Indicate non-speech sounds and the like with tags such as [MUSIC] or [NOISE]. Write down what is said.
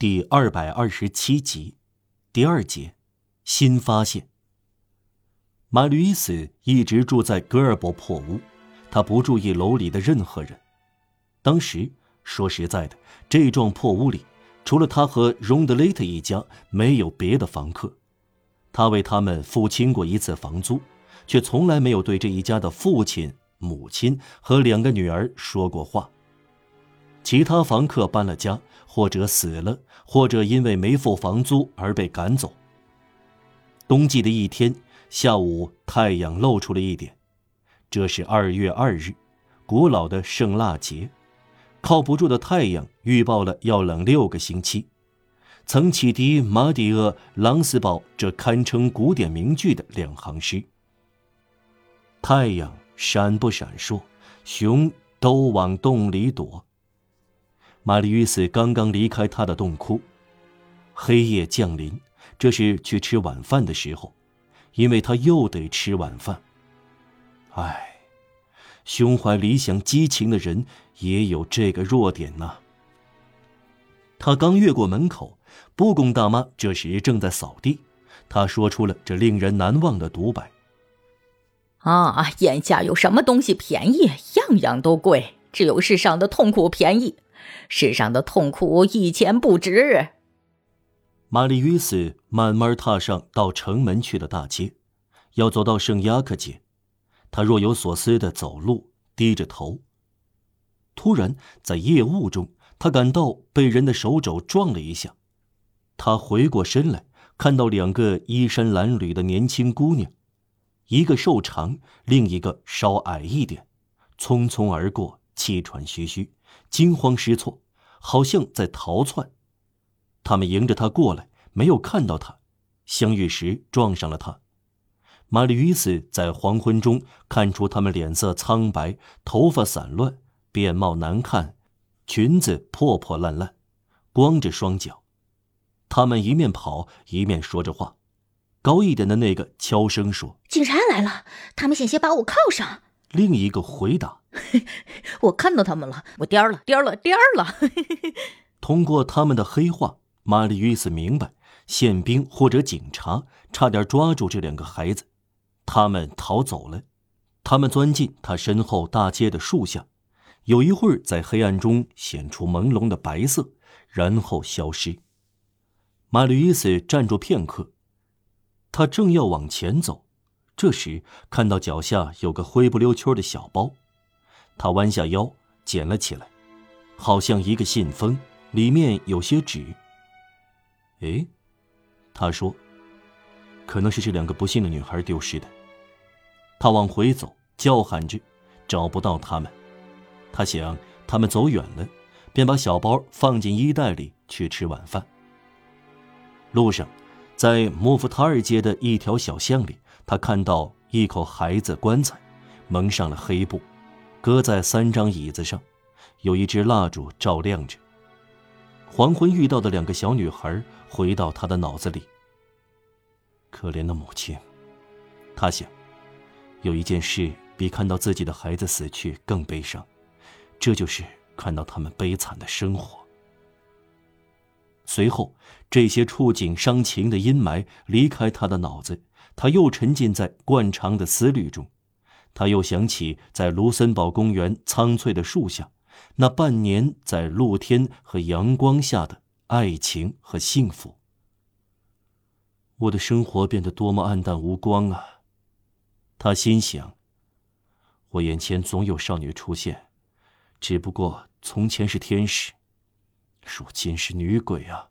第二百二十七集，第二节，新发现。马吕伊斯一直住在格尔伯破屋，他不注意楼里的任何人。当时说实在的，这幢破屋里除了他和荣德雷特一家，没有别的房客。他为他们付清过一次房租，却从来没有对这一家的父亲、母亲和两个女儿说过话。其他房客搬了家，或者死了，或者因为没付房租而被赶走。冬季的一天。下午，太阳露出了一点。这是二月二日，古老的圣蜡节。靠不住的太阳预报了要冷六个星期。曾启迪马蒂厄·朗斯堡这堪称古典名句的两行诗：“太阳闪不闪烁，熊都往洞里躲。”玛丽·斯刚刚离开他的洞窟。黑夜降临，这是去吃晚饭的时候。因为他又得吃晚饭。唉，胸怀理想、激情的人也有这个弱点呐。他刚越过门口，布贡大妈这时正在扫地。他说出了这令人难忘的独白：“啊，眼下有什么东西便宜？样样都贵，只有世上的痛苦便宜。世上的痛苦一钱不值。”玛丽·约斯慢慢踏上到城门去的大街，要走到圣雅克街。他若有所思地走路，低着头。突然，在夜雾中，他感到被人的手肘撞了一下。他回过身来，看到两个衣衫褴褛的年轻姑娘，一个瘦长，另一个稍矮一点，匆匆而过，气喘吁吁，惊慌失措，好像在逃窜。他们迎着他过来，没有看到他，相遇时撞上了他。玛丽·于斯在黄昏中看出他们脸色苍白，头发散乱，面貌难看，裙子破破烂烂，光着双脚。他们一面跑一面说着话。高一点的那个悄声说：“警察来了，他们险些把我铐上。”另一个回答：“ [LAUGHS] 我看到他们了，我颠了，颠了，颠了。[LAUGHS] ”通过他们的黑话。玛丽·约斯明白，宪兵或者警察差点抓住这两个孩子，他们逃走了。他们钻进他身后大街的树下，有一会儿在黑暗中显出朦胧的白色，然后消失。玛丽·约斯站住片刻，他正要往前走，这时看到脚下有个灰不溜秋的小包，他弯下腰捡了起来，好像一个信封，里面有些纸。哎，他说：“可能是这两个不幸的女孩丢失的。”他往回走，叫喊着，找不到他们。他想他们走远了，便把小包放进衣袋里去吃晚饭。路上，在莫夫塔尔街的一条小巷里，他看到一口孩子棺材，蒙上了黑布，搁在三张椅子上，有一支蜡烛照亮着。黄昏遇到的两个小女孩回到他的脑子里。可怜的母亲，他想，有一件事比看到自己的孩子死去更悲伤，这就是看到他们悲惨的生活。随后，这些触景伤情的阴霾离开他的脑子，他又沉浸在惯常的思虑中，他又想起在卢森堡公园苍翠的树下。那半年在露天和阳光下的爱情和幸福，我的生活变得多么黯淡无光啊！他心想。我眼前总有少女出现，只不过从前是天使，如今是女鬼啊！